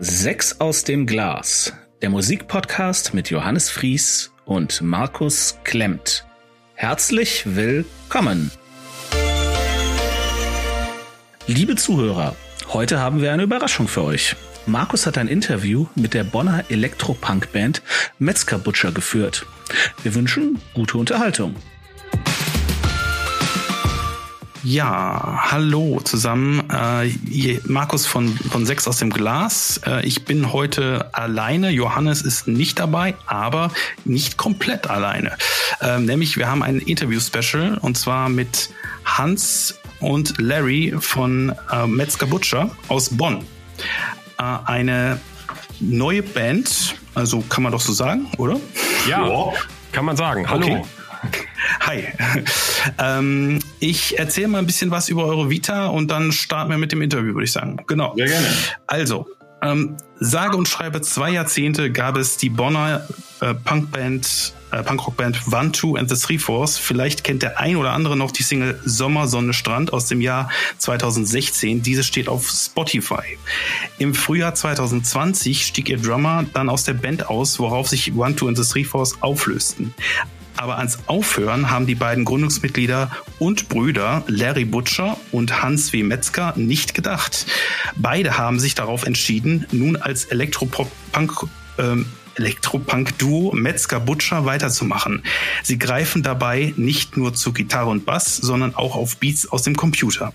Sechs aus dem Glas, der Musikpodcast mit Johannes Fries und Markus Klemmt. Herzlich willkommen. Liebe Zuhörer, heute haben wir eine Überraschung für euch. Markus hat ein Interview mit der Bonner Elektropunk-Band Metzger Butcher geführt. Wir wünschen gute Unterhaltung. Ja, hallo zusammen. Äh, Markus von, von Sechs aus dem Glas. Äh, ich bin heute alleine. Johannes ist nicht dabei, aber nicht komplett alleine. Äh, nämlich wir haben ein Interview-Special und zwar mit Hans und Larry von äh, Metzger Butcher aus Bonn. Äh, eine neue Band, also kann man doch so sagen, oder? Ja, ja. kann man sagen. Hallo. Okay. Hi. ähm, ich erzähle mal ein bisschen was über eure Vita und dann starten wir mit dem Interview, würde ich sagen. Genau. Sehr gerne. Also, ähm, sage und schreibe zwei Jahrzehnte gab es die Bonner äh, Punkband, äh, Punkrockband One, Two and the Three Fours. Vielleicht kennt der ein oder andere noch die Single Sommer, Sonne, Strand aus dem Jahr 2016. Diese steht auf Spotify. Im Frühjahr 2020 stieg ihr Drummer dann aus der Band aus, worauf sich One, Two and the Three Fours auflösten. Aber ans Aufhören haben die beiden Gründungsmitglieder und Brüder Larry Butcher und Hans W. Metzger nicht gedacht. Beide haben sich darauf entschieden, nun als Elektropop-Punk ähm, Elektropunk-Duo Metzger Butcher weiterzumachen. Sie greifen dabei nicht nur zu Gitarre und Bass, sondern auch auf Beats aus dem Computer.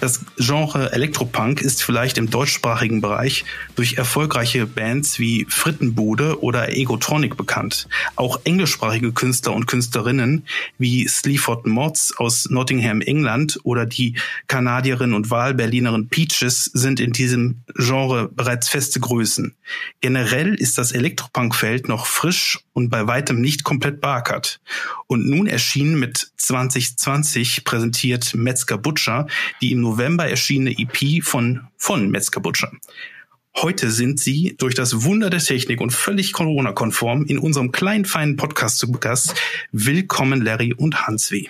Das Genre Elektropunk ist vielleicht im deutschsprachigen Bereich durch erfolgreiche Bands wie Frittenbude oder Egotronic bekannt. Auch englischsprachige Künstler und Künstlerinnen wie Sleaford Mods aus Nottingham, England oder die Kanadierin und Wahlberlinerin Peaches sind in diesem Genre bereits feste Größen. Generell ist das Elektropunk-Feld noch frisch und bei weitem nicht komplett beackert. Und nun erschien mit 2020 präsentiert Metzger Butcher die im November erschienene EP von, von Metzger Butcher. Heute sind Sie durch das Wunder der Technik und völlig Corona-konform in unserem kleinen, feinen Podcast zu Gast. Willkommen, Larry und Hans W.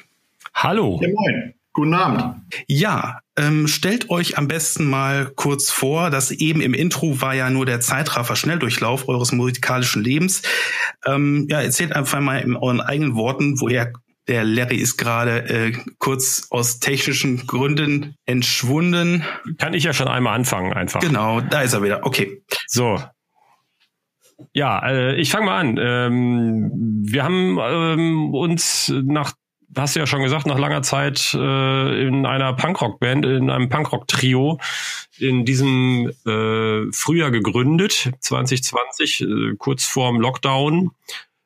Hallo. Ja, moin. Guten Abend. Ja, ähm, stellt euch am besten mal kurz vor, dass eben im Intro war ja nur der Zeitraffer Schnelldurchlauf eures musikalischen Lebens. Ähm, ja, erzählt einfach mal in euren eigenen Worten, woher der Larry ist gerade äh, kurz aus technischen Gründen entschwunden. Kann ich ja schon einmal anfangen, einfach. Genau, da ist er wieder. Okay. So. Ja, äh, ich fange mal an. Ähm, wir haben ähm, uns nach, hast du ja schon gesagt, nach langer Zeit äh, in einer Punkrock-Band, in einem Punkrock-Trio in diesem äh, Frühjahr gegründet, 2020, äh, kurz vorm Lockdown.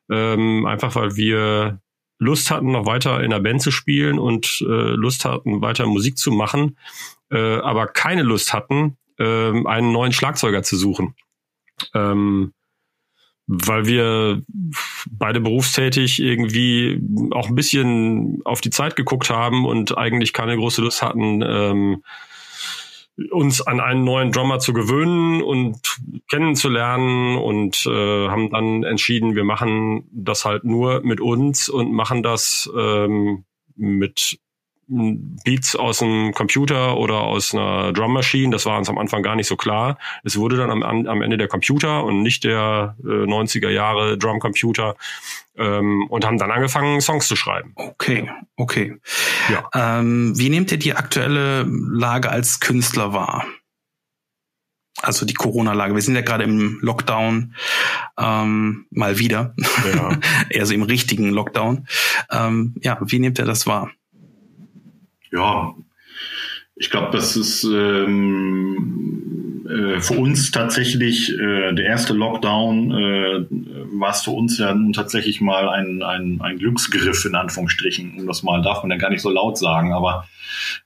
Ähm, einfach weil wir Lust hatten, noch weiter in der Band zu spielen und äh, Lust hatten, weiter Musik zu machen, äh, aber keine Lust hatten, äh, einen neuen Schlagzeuger zu suchen. Ähm, weil wir beide berufstätig irgendwie auch ein bisschen auf die Zeit geguckt haben und eigentlich keine große Lust hatten, ähm, uns an einen neuen Drummer zu gewöhnen und kennenzulernen und äh, haben dann entschieden, wir machen das halt nur mit uns und machen das ähm, mit Beats aus dem Computer oder aus einer Drum Machine. Das war uns am Anfang gar nicht so klar. Es wurde dann am, am Ende der Computer und nicht der äh, 90er Jahre Drum Computer ähm, und haben dann angefangen, Songs zu schreiben. Okay, okay. Ja. Ähm, wie nehmt ihr die aktuelle Lage als Künstler wahr? Also die Corona-Lage. Wir sind ja gerade im Lockdown ähm, mal wieder. Ja. also im richtigen Lockdown. Ähm, ja, wie nehmt ihr das wahr? Ja, ich glaube, das ist ähm, äh, für uns tatsächlich äh, der erste Lockdown, äh, war es für uns ja nun tatsächlich mal ein, ein, ein Glücksgriff in Anführungsstrichen. Um das mal darf man ja gar nicht so laut sagen, aber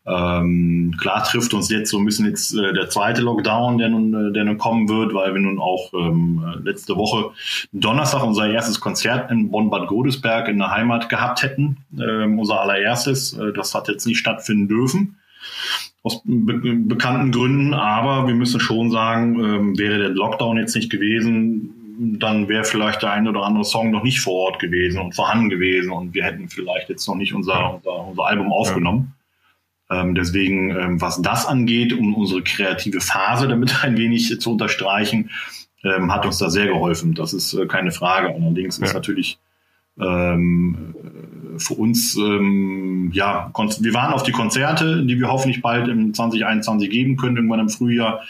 ähm, klar trifft uns jetzt so ein bisschen jetzt äh, der zweite Lockdown, der nun, äh, der nun kommen wird, weil wir nun auch ähm, letzte Woche Donnerstag unser erstes Konzert in Bonn-Bad Godesberg in der Heimat gehabt hätten. Ähm, unser allererstes. Äh, das hat jetzt nicht stattfinden dürfen aus be bekannten Gründen, aber wir müssen schon sagen, ähm, wäre der Lockdown jetzt nicht gewesen, dann wäre vielleicht der ein oder andere Song noch nicht vor Ort gewesen und vorhanden gewesen und wir hätten vielleicht jetzt noch nicht unser, unser, unser Album aufgenommen. Ähm, deswegen, ähm, was das angeht, um unsere kreative Phase damit ein wenig zu unterstreichen, ähm, hat uns da sehr geholfen. Das ist äh, keine Frage. Allerdings ja. ist natürlich ähm, für uns, ähm, ja, wir waren auf die Konzerte, die wir hoffentlich bald im 2021 geben können, irgendwann im Frühjahr,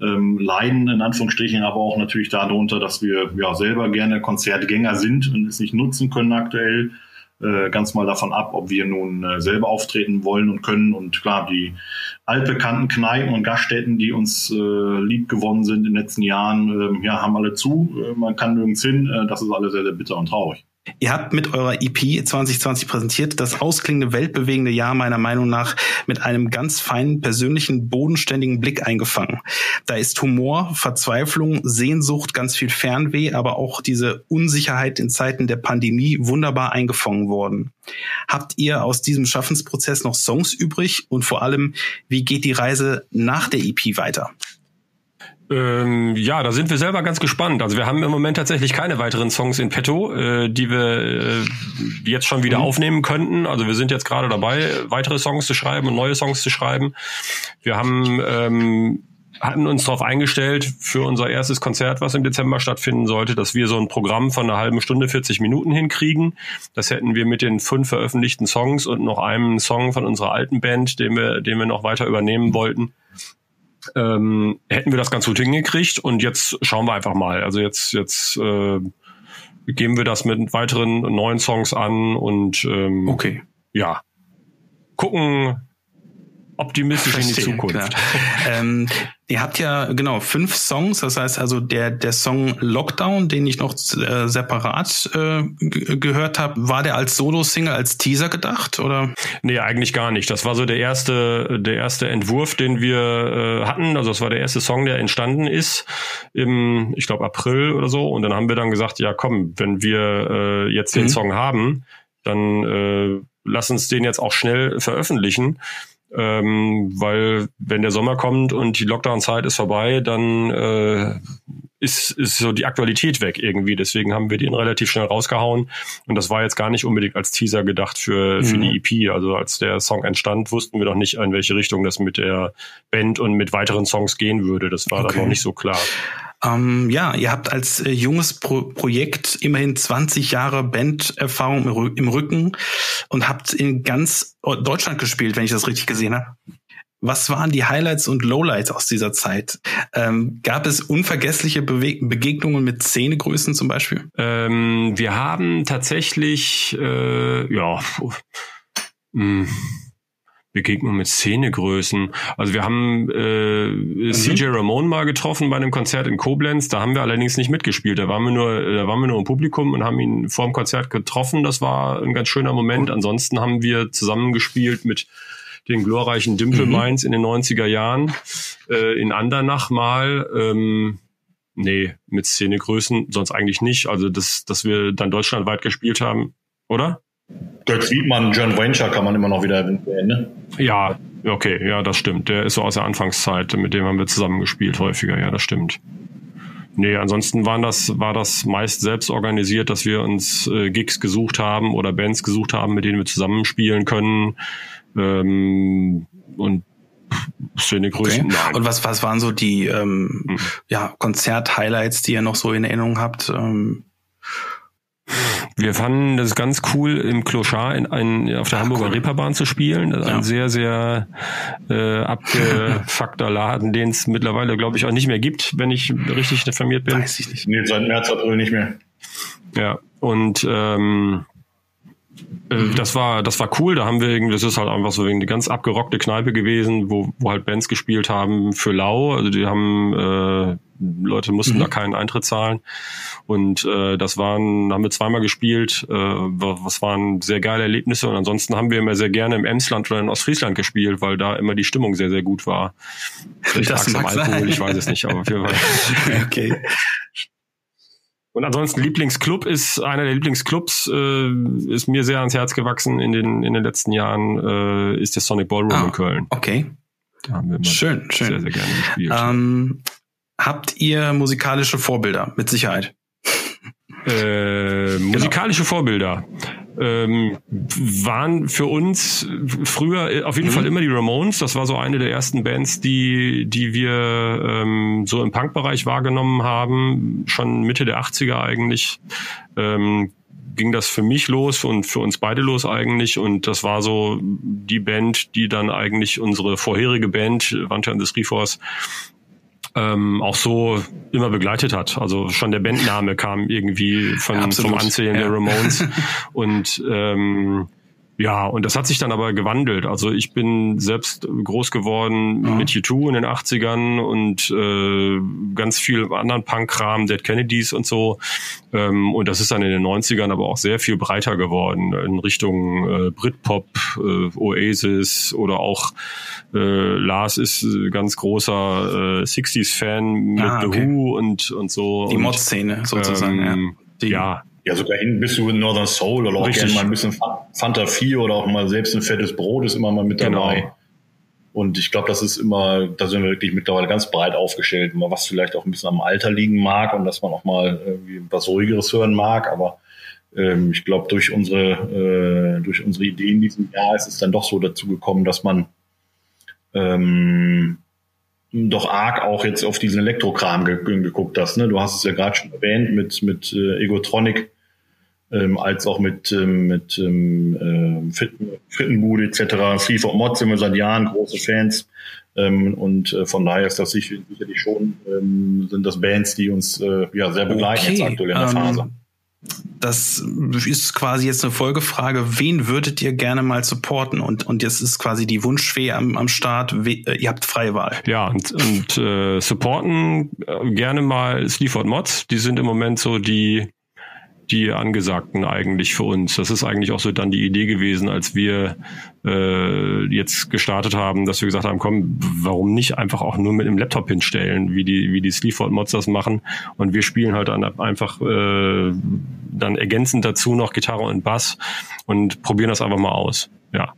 ähm, leiden in Anführungsstrichen, aber auch natürlich darunter, dass wir ja selber gerne Konzertgänger sind und es nicht nutzen können aktuell. Äh, ganz mal davon ab, ob wir nun äh, selber auftreten wollen und können. Und klar, die altbekannten Kneipen und Gaststätten, die uns äh, lieb gewonnen sind in den letzten Jahren, äh, ja, haben alle zu. Äh, man kann nirgends hin. Äh, das ist alles sehr, sehr bitter und traurig. Ihr habt mit eurer EP 2020 präsentiert, das ausklingende, weltbewegende Jahr meiner Meinung nach mit einem ganz feinen, persönlichen, bodenständigen Blick eingefangen. Da ist Humor, Verzweiflung, Sehnsucht, ganz viel Fernweh, aber auch diese Unsicherheit in Zeiten der Pandemie wunderbar eingefangen worden. Habt ihr aus diesem Schaffensprozess noch Songs übrig und vor allem, wie geht die Reise nach der EP weiter? Ähm, ja, da sind wir selber ganz gespannt. Also wir haben im Moment tatsächlich keine weiteren Songs in petto, äh, die wir äh, jetzt schon wieder mhm. aufnehmen könnten. Also wir sind jetzt gerade dabei, weitere Songs zu schreiben und neue Songs zu schreiben. Wir haben ähm, hatten uns darauf eingestellt für unser erstes Konzert, was im Dezember stattfinden sollte, dass wir so ein Programm von einer halben Stunde, 40 Minuten hinkriegen. Das hätten wir mit den fünf veröffentlichten Songs und noch einem Song von unserer alten Band, den wir, den wir noch weiter übernehmen wollten, ähm, hätten wir das ganz gut hingekriegt und jetzt schauen wir einfach mal. Also jetzt, jetzt äh, geben wir das mit weiteren neuen Songs an und ähm, okay. ja, gucken, optimistisch Verstehen, in die Zukunft. ähm, ihr habt ja genau fünf Songs, das heißt also der der Song Lockdown, den ich noch äh, separat äh, gehört habe, war der als Solo-Single, als Teaser gedacht oder? Nee, eigentlich gar nicht. Das war so der erste der erste Entwurf, den wir äh, hatten. Also das war der erste Song, der entstanden ist im, ich glaube April oder so. Und dann haben wir dann gesagt, ja komm, wenn wir äh, jetzt den mhm. Song haben, dann äh, lass uns den jetzt auch schnell veröffentlichen ähm, weil wenn der Sommer kommt und die Lockdown-Zeit ist vorbei, dann äh, ist, ist so die Aktualität weg irgendwie. Deswegen haben wir den relativ schnell rausgehauen. Und das war jetzt gar nicht unbedingt als Teaser gedacht für, für mhm. die EP. Also als der Song entstand, wussten wir noch nicht, in welche Richtung das mit der Band und mit weiteren Songs gehen würde. Das war okay. dann noch nicht so klar. Ähm, ja, ihr habt als äh, junges Pro Projekt immerhin 20 Jahre Banderfahrung im, im Rücken und habt in ganz Deutschland gespielt, wenn ich das richtig gesehen habe. Was waren die Highlights und Lowlights aus dieser Zeit? Ähm, gab es unvergessliche Bewe Begegnungen mit Szenegrößen zum Beispiel? Ähm, wir haben tatsächlich, äh, ja, mh, Begegnung mit Szenegrößen. Also wir haben äh, mhm. CJ Ramon mal getroffen bei einem Konzert in Koblenz. Da haben wir allerdings nicht mitgespielt. Da waren wir nur, da waren wir nur im Publikum und haben ihn vor dem Konzert getroffen. Das war ein ganz schöner Moment. Ansonsten haben wir zusammengespielt mit den glorreichen Dimple Minds mhm. in den 90er Jahren. Äh, in Andernach mal. Ähm, nee, mit Szenegrößen sonst eigentlich nicht. Also dass, dass wir dann deutschlandweit gespielt haben, oder? Götz Wiedmann, John Venture kann man immer noch wieder erwähnen, ne? Ja, okay, ja, das stimmt. Der ist so aus der Anfangszeit, mit dem haben wir zusammengespielt häufiger, ja, das stimmt. Nee, ansonsten waren das, war das meist selbst organisiert, dass wir uns äh, Gigs gesucht haben oder Bands gesucht haben, mit denen wir zusammenspielen können. Ähm, und Szenegrößen. Okay. Und was, was waren so die ähm, hm. ja, Konzert-Highlights, die ihr noch so in Erinnerung habt? Ähm wir fanden das ganz cool, im Clochard in ein, auf der ah, Hamburger cool. Reeperbahn zu spielen. Das ist ja. ein sehr, sehr äh, abgefuckter Laden, den es mittlerweile, glaube ich, auch nicht mehr gibt, wenn ich richtig informiert bin. Weiß ich nicht. Nee, seit März, April nicht mehr. Ja, und ähm, äh, mhm. Das war, das war cool. Da haben wir irgendwie, das ist halt einfach so eine ganz abgerockte Kneipe gewesen, wo, wo halt Bands gespielt haben für lau. Also die haben, äh, Leute mussten mhm. da keinen Eintritt zahlen. Und äh, das waren, haben wir zweimal gespielt. Äh, was waren sehr geile Erlebnisse. Und ansonsten haben wir immer sehr gerne im Emsland oder in Ostfriesland gespielt, weil da immer die Stimmung sehr, sehr gut war. Vielleicht das am Alkohol, sein. ich weiß es nicht, aber auf jeden Fall. okay. Und ansonsten Lieblingsclub ist einer der Lieblingsclubs, äh, ist mir sehr ans Herz gewachsen in den in den letzten Jahren, äh, ist der Sonic Ballroom ah, in Köln. Okay. Da haben wir schön, schön. sehr, sehr gerne gespielt. Ähm, habt ihr musikalische Vorbilder? Mit Sicherheit. Äh, musikalische genau. Vorbilder. Ähm, waren für uns früher auf jeden mhm. Fall immer die Ramones. Das war so eine der ersten Bands, die, die wir ähm, so im Punk-Bereich wahrgenommen haben, schon Mitte der 80er eigentlich. Ähm, ging das für mich los und für uns beide los eigentlich. Und das war so die Band, die dann eigentlich unsere vorherige Band, Wante and the Three Force, ähm, auch so immer begleitet hat. Also schon der Bandname kam irgendwie von, ja, vom Anzählen ja. der Ramones. und ähm, ja, und das hat sich dann aber gewandelt. Also ich bin selbst groß geworden ja. mit U2 in den 80ern und äh, ganz viel anderen Punk-Kram, Dead Kennedys und so. Ähm, und das ist dann in den 90ern aber auch sehr viel breiter geworden in Richtung äh, Britpop, äh, Oasis oder auch äh, Lars ist ganz großer äh, 60s-Fan mit ah, okay. The Who und, und so. Die Mod-Szene sozusagen, ähm, ja. Die, ja, ja, sogar hin bis zu Northern Soul oder auch Richtig. gerne mal ein bisschen Fanta 4 oder auch mal selbst ein fettes Brot ist immer mal mit dabei. Genau. Und ich glaube, das ist immer, da sind wir wirklich mittlerweile ganz breit aufgestellt, was vielleicht auch ein bisschen am Alter liegen mag und dass man auch mal irgendwie was ruhigeres hören mag. Aber ähm, ich glaube, durch unsere, äh, durch unsere Ideen in diesem Jahr ist es dann doch so dazu gekommen, dass man ähm, doch arg auch jetzt auf diesen Elektrokram ge geguckt hast. Ne? Du hast es ja gerade schon erwähnt mit, mit äh, Egotronic ähm, als auch mit, ähm, mit ähm, äh, Frittenbude etc. FIFA und Mod sind wir seit Jahren große Fans. Ähm, und äh, von daher ist das sicherlich schon, ähm, sind das Bands, die uns äh, ja sehr begleiten okay. jetzt aktuell in der Phase. Ähm, das ist quasi jetzt eine Folgefrage. Wen würdet ihr gerne mal supporten? Und, und jetzt ist quasi die Wunschfee am, am Start. We äh, ihr habt freie Wahl. Ja, und, und äh, supporten äh, gerne mal Sleaford Mods. Die sind im Moment so die die angesagten eigentlich für uns. Das ist eigentlich auch so dann die Idee gewesen, als wir äh, jetzt gestartet haben, dass wir gesagt haben, komm, warum nicht einfach auch nur mit einem Laptop hinstellen, wie die wie die Sleaford Mods das machen und wir spielen halt dann einfach äh, dann ergänzend dazu noch Gitarre und Bass und probieren das einfach mal aus. Ja.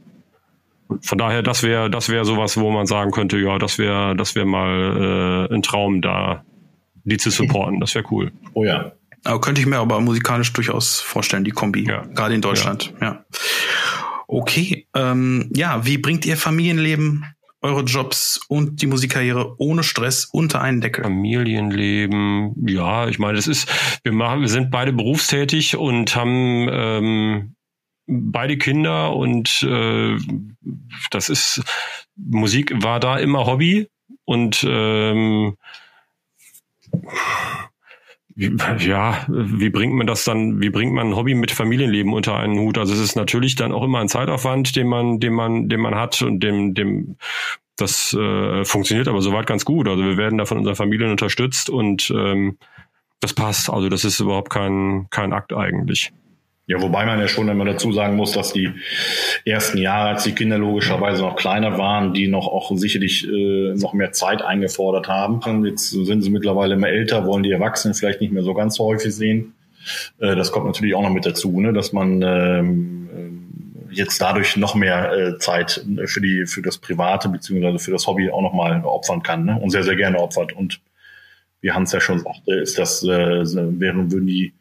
Von daher, das wäre das wäre sowas, wo man sagen könnte, ja, das wäre das wäre mal äh, ein Traum da die zu supporten, das wäre cool. Oh ja, aber könnte ich mir aber musikalisch durchaus vorstellen, die Kombi. Ja. Gerade in Deutschland. Ja. ja. Okay. Ähm, ja, wie bringt ihr Familienleben, eure Jobs und die Musikkarriere ohne Stress unter einen Deckel? Familienleben, ja, ich meine, das ist, wir machen, wir sind beide berufstätig und haben ähm, beide Kinder und äh, das ist Musik war da immer Hobby und ähm, ja, wie bringt man das dann, wie bringt man ein Hobby mit Familienleben unter einen Hut? Also es ist natürlich dann auch immer ein Zeitaufwand, den man, den man, den man hat und dem, dem, das äh, funktioniert aber soweit ganz gut. Also wir werden da von unseren Familien unterstützt und ähm, das passt. Also das ist überhaupt kein, kein Akt eigentlich. Ja, wobei man ja schon immer dazu sagen muss, dass die ersten Jahre, als die Kinder logischerweise noch kleiner waren, die noch auch sicherlich äh, noch mehr Zeit eingefordert haben. Jetzt sind sie mittlerweile immer älter, wollen die Erwachsenen vielleicht nicht mehr so ganz so häufig sehen. Äh, das kommt natürlich auch noch mit dazu, ne? dass man ähm, äh, jetzt dadurch noch mehr äh, Zeit für die für das Private beziehungsweise für das Hobby auch noch mal opfern kann ne? und sehr sehr gerne opfert. Und wie Hans ja schon sagte, ist das äh, wären würden die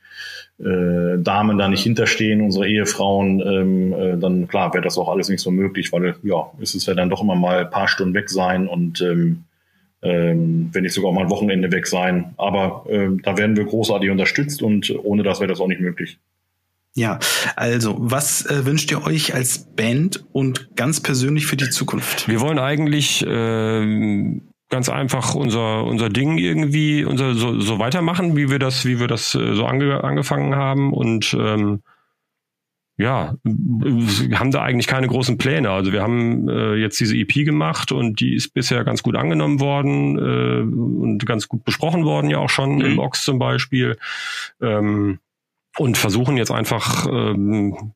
äh, Damen da nicht hinterstehen, unsere Ehefrauen, ähm, äh, dann klar wäre das auch alles nicht so möglich, weil ja, es ist ja dann doch immer mal ein paar Stunden weg sein und ähm, ähm, wenn nicht sogar mal ein Wochenende weg sein. Aber ähm, da werden wir großartig unterstützt und ohne das wäre das auch nicht möglich. Ja, also was äh, wünscht ihr euch als Band und ganz persönlich für die Zukunft? Wir wollen eigentlich äh, ganz einfach unser unser Ding irgendwie unser so, so weitermachen, wie wir das wie wir das äh, so ange, angefangen haben und ähm, ja, wir haben da eigentlich keine großen Pläne. Also wir haben äh, jetzt diese EP gemacht und die ist bisher ganz gut angenommen worden äh, und ganz gut besprochen worden, ja auch schon mhm. im Box zum Beispiel. Ähm, und versuchen jetzt einfach ähm,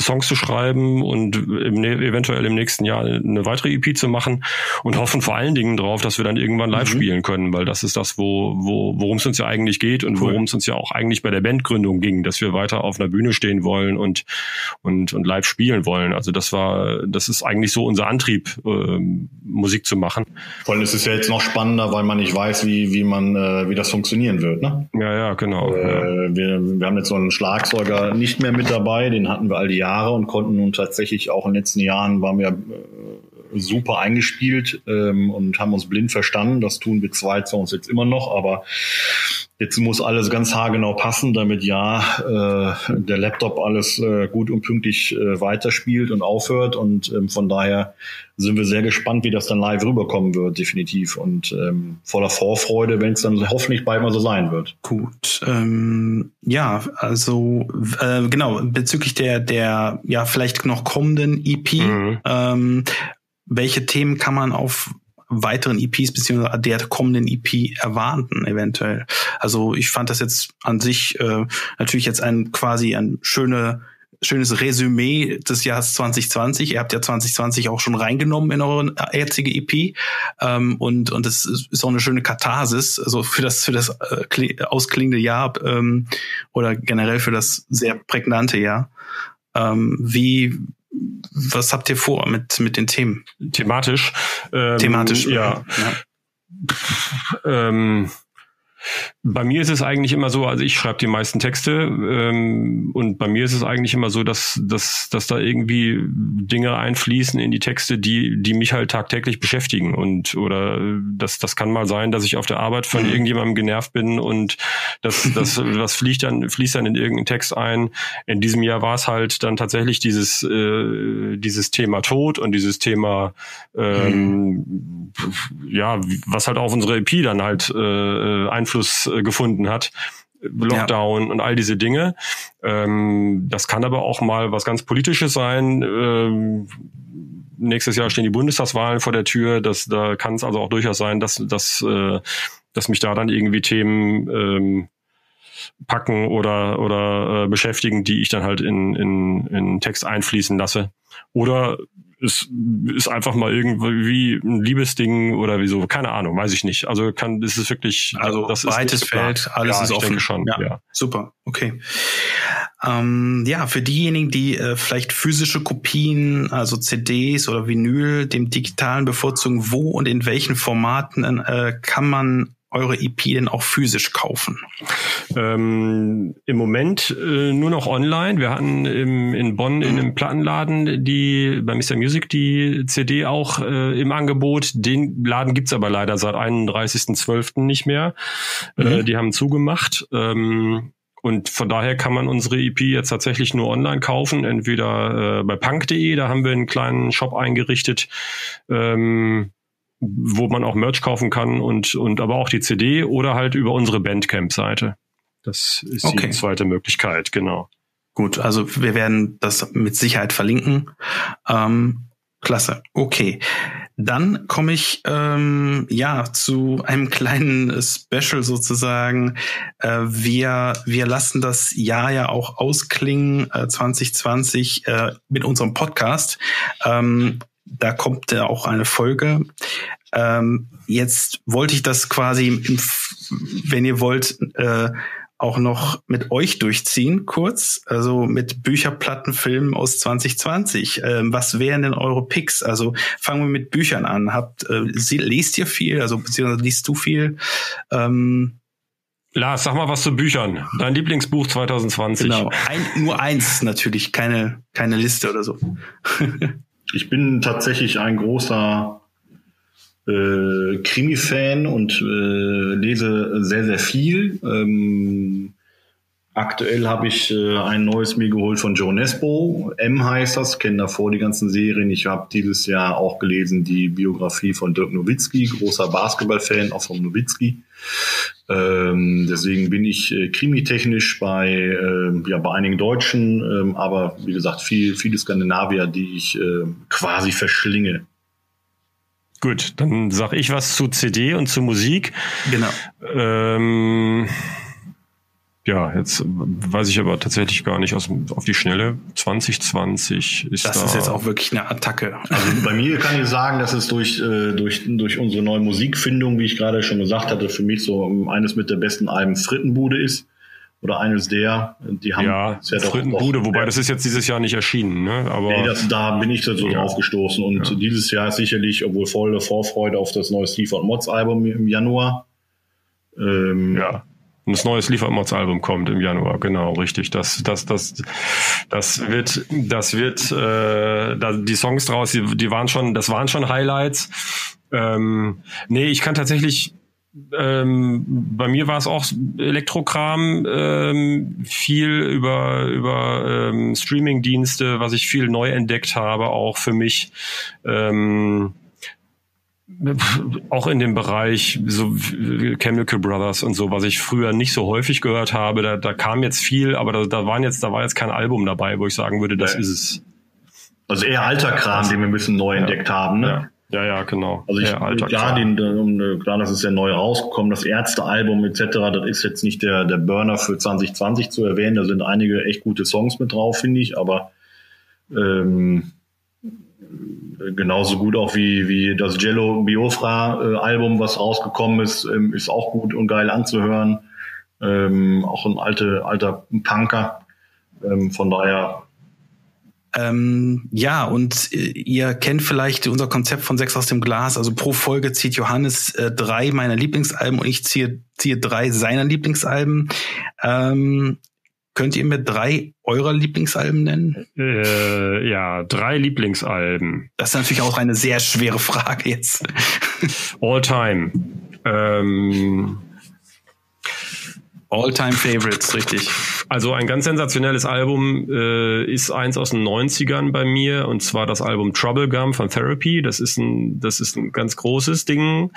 Songs zu schreiben und im, eventuell im nächsten Jahr eine weitere EP zu machen und hoffen vor allen Dingen drauf, dass wir dann irgendwann live mhm. spielen können, weil das ist das, wo, wo, worum es uns ja eigentlich geht und cool. worum es uns ja auch eigentlich bei der Bandgründung ging, dass wir weiter auf einer Bühne stehen wollen und, und, und live spielen wollen. Also das war, das ist eigentlich so unser Antrieb, äh, Musik zu machen. Vor allem ist es ja jetzt noch spannender, weil man nicht weiß, wie, wie man, äh, wie das funktionieren wird, ne? Ja, ja, genau. Äh, ja. Wir, wir haben jetzt so einen Schlagzeuger nicht mehr mit dabei, den hatten wir die Jahre und konnten nun tatsächlich auch in den letzten Jahren waren wir äh, super eingespielt ähm, und haben uns blind verstanden. Das tun wir zwei zu uns jetzt immer noch, aber Jetzt muss alles ganz haargenau passen, damit ja äh, der Laptop alles äh, gut und pünktlich äh, weiterspielt und aufhört. Und ähm, von daher sind wir sehr gespannt, wie das dann live rüberkommen wird, definitiv. Und ähm, voller Vorfreude, wenn es dann hoffentlich bald mal so sein wird. Gut. Ähm, ja, also äh, genau, bezüglich der, der ja vielleicht noch kommenden EP, mhm. ähm, welche Themen kann man auf weiteren EPs beziehungsweise der kommenden EP erwarten eventuell. Also ich fand das jetzt an sich äh, natürlich jetzt ein quasi ein schöne schönes Resümee des Jahres 2020. Ihr habt ja 2020 auch schon reingenommen in eure jetzige EP ähm, und und es ist auch eine schöne Katharsis, also für das für das äh, ausklingende Jahr ähm, oder generell für das sehr prägnante Jahr. Ähm, wie was habt ihr vor mit, mit den Themen? Thematisch. Ähm, Thematisch, ja. ja. Ähm, bei mir ist es eigentlich immer so, also ich schreibe die meisten Texte ähm, und bei mir ist es eigentlich immer so, dass, dass, dass da irgendwie Dinge einfließen in die Texte, die, die mich halt tagtäglich beschäftigen. Und oder das, das kann mal sein, dass ich auf der Arbeit von mhm. irgendjemandem genervt bin und das, das, was fließt dann, fließt dann in irgendeinen Text ein. In diesem Jahr war es halt dann tatsächlich dieses, äh, dieses Thema Tod und dieses Thema ähm, mhm. ja, was halt auf unsere EP dann halt äh, Einfluss äh, gefunden hat. Lockdown ja. und all diese Dinge. Ähm, das kann aber auch mal was ganz Politisches sein. Ähm, nächstes Jahr stehen die Bundestagswahlen vor der Tür. Das, da kann es also auch durchaus sein, dass, dass, äh, dass mich da dann irgendwie Themen ähm, packen oder, oder äh, beschäftigen, die ich dann halt in, in, in Text einfließen lasse. Oder es ist einfach mal irgendwie ein Liebesding oder wieso, keine Ahnung, weiß ich nicht. Also kann, ist wirklich, also das breites ist Feld, alles ja, ist offen. schon. Ja, ja, super, okay. Ähm, ja, für diejenigen, die äh, vielleicht physische Kopien, also CDs oder Vinyl, dem digitalen bevorzugen, wo und in welchen Formaten äh, kann man eure EP denn auch physisch kaufen? Ähm, Im Moment äh, nur noch online. Wir hatten im, in Bonn in einem Plattenladen die bei Mr. Music die CD auch äh, im Angebot. Den Laden gibt's aber leider seit 31.12. nicht mehr. Äh, mhm. Äh, die haben zugemacht. Ähm, und von daher kann man unsere EP jetzt tatsächlich nur online kaufen, entweder äh, bei punk.de, da haben wir einen kleinen Shop eingerichtet, ähm, wo man auch Merch kaufen kann und, und aber auch die CD oder halt über unsere Bandcamp-Seite. Das ist okay. die zweite Möglichkeit, genau. Gut, also wir werden das mit Sicherheit verlinken. Ähm, klasse, okay. Dann komme ich ähm, ja zu einem kleinen Special sozusagen. Äh, wir wir lassen das Jahr ja auch ausklingen äh, 2020 äh, mit unserem Podcast. Ähm, da kommt ja auch eine Folge. Ähm, jetzt wollte ich das quasi, im, wenn ihr wollt, äh, auch noch mit euch durchziehen, kurz. Also mit Bücherplatten, Filmen aus 2020. Ähm, was wären denn eure Picks? Also fangen wir mit Büchern an. Habt, äh, lest ihr viel? Also beziehungsweise liest du viel? Ähm, Lars, sag mal was zu Büchern. Dein Lieblingsbuch 2020. Genau. Ein, nur eins natürlich, keine, keine Liste oder so. Ich bin tatsächlich ein großer äh, Krimi-Fan und äh, lese sehr, sehr viel. Ähm, aktuell habe ich äh, ein neues mir geholt von Joe Nesbo. M heißt das, kenne davor die ganzen Serien. Ich habe dieses Jahr auch gelesen die Biografie von Dirk Nowitzki, großer Basketball-Fan, auch von Nowitzki. Ähm, deswegen bin ich äh, krimitechnisch bei, äh, ja, bei einigen Deutschen, ähm, aber wie gesagt, viel, viele Skandinavier, die ich äh, quasi verschlinge. Gut, dann sag ich was zu CD und zu Musik. Genau. Ähm, ja, jetzt weiß ich aber tatsächlich gar nicht aus, auf die Schnelle. 2020 ist Das da ist jetzt auch wirklich eine Attacke. Also bei mir kann ich sagen, dass es durch, äh, durch, durch unsere neue Musikfindung, wie ich gerade schon gesagt hatte, für mich so ähm, eines mit der besten Alben Frittenbude ist. Oder eines der, die haben ja, ja Frittenbude, doch- wobei das ist jetzt dieses Jahr nicht erschienen, ne? Aber Nee, das, da bin ich so Ja. drauf gestoßen. Und Ja. dieses Jahr ist sicherlich, obwohl volle Vorfreude auf das neue Steve und Mods Album im Januar. Ähm, ja. Und das neue Liefermods-Album kommt im Januar, genau, richtig. Das, das, das, das wird, das wird, äh, da, die Songs draus, die, die waren schon, das waren schon Highlights. Ähm, nee, ich kann tatsächlich, ähm, bei mir war es auch Elektrokram, ähm, viel über, über ähm, Streaming-Dienste, was ich viel neu entdeckt habe, auch für mich. Ähm, auch in dem Bereich so Chemical Brothers und so, was ich früher nicht so häufig gehört habe, da, da kam jetzt viel, aber da, da waren jetzt, da war jetzt kein Album dabei, wo ich sagen würde, das Nee. ist es. Also eher alter Kram, den wir ein bisschen neu entdeckt haben. Ne? Ja, ja, ja genau. Also ich, Ja, alter klar, Kram. den, klar, das ist ja neu rausgekommen, das Ärzte-Album etc., das ist jetzt nicht der, der Burner für 2020 zu erwähnen. Da sind einige echt gute Songs mit drauf, finde ich, aber ähm, genauso gut auch wie, wie das Jello Biofra-Album, was rausgekommen ist, ähm, ist auch gut und geil anzuhören. Ähm, auch ein alte, alter Punker. Ähm, von daher Ähm, ja, und äh, ihr kennt vielleicht unser Konzept von Sechs aus dem Glas. Also pro Folge zieht Johannes äh, drei meiner Lieblingsalben und ich ziehe, ziehe drei seiner Lieblingsalben. Ähm, könnt ihr mir drei eurer Lieblingsalben nennen? Äh, ja, drei Lieblingsalben. Das ist natürlich auch eine sehr schwere Frage jetzt. All time. Ähm, All-time Favorites, richtig. Also ein ganz sensationelles Album äh, ist eins aus den 90ern bei mir und zwar das Album Trouble Gum von Therapy. Das ist ein, das ist ein ganz großes Ding.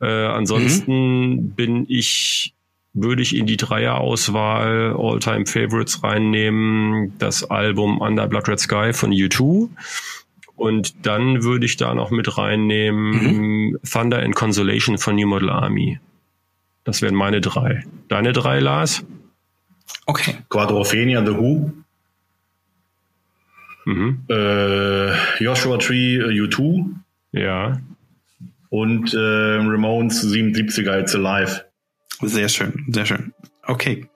Äh, ansonsten bin ich, würde ich in die Dreierauswahl All-Time Favorites reinnehmen, das Album Under Blood Red Sky von U2. Und dann würde ich da noch mit reinnehmen Thunder and Consolation von New Model Army. Das wären meine drei. Deine drei, Lars? Okay. Quadrophenia, The Who, Mhm. äh, Joshua Tree, äh, U2 Ja. und äh, Ramones 77er It's Alive. Sehr schön, sehr schön. Okay.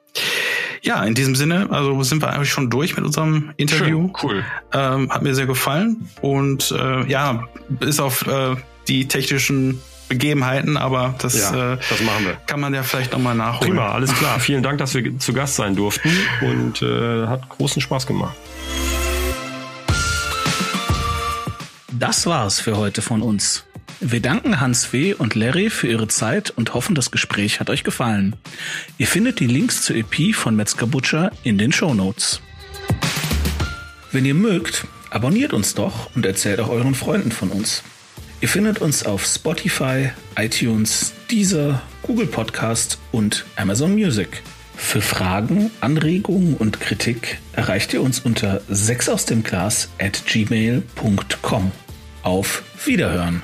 Ja, in diesem Sinne, also sind wir eigentlich schon durch mit unserem Interview. Schön, cool. Ähm, hat mir sehr gefallen. Und äh, ja, bis auf äh, die technischen Begebenheiten, aber das Ja, äh, das machen wir. kann man ja vielleicht nochmal nachholen. Prima, alles klar. Vielen Dank, dass wir zu Gast sein durften und äh, hat großen Spaß gemacht. Das war's für heute von uns. Wir danken Hans W. und Larry für ihre Zeit und hoffen, das Gespräch hat euch gefallen. Ihr findet die Links zur EP von Metzger Butcher in den Show Notes. Wenn ihr mögt, abonniert uns doch und erzählt auch euren Freunden von uns. Ihr findet uns auf Spotify, iTunes, Deezer, Google Podcast und Amazon Music. Für Fragen, Anregungen und Kritik erreicht ihr uns unter 6 aus dem Glas at gmail.com. Auf Wiederhören!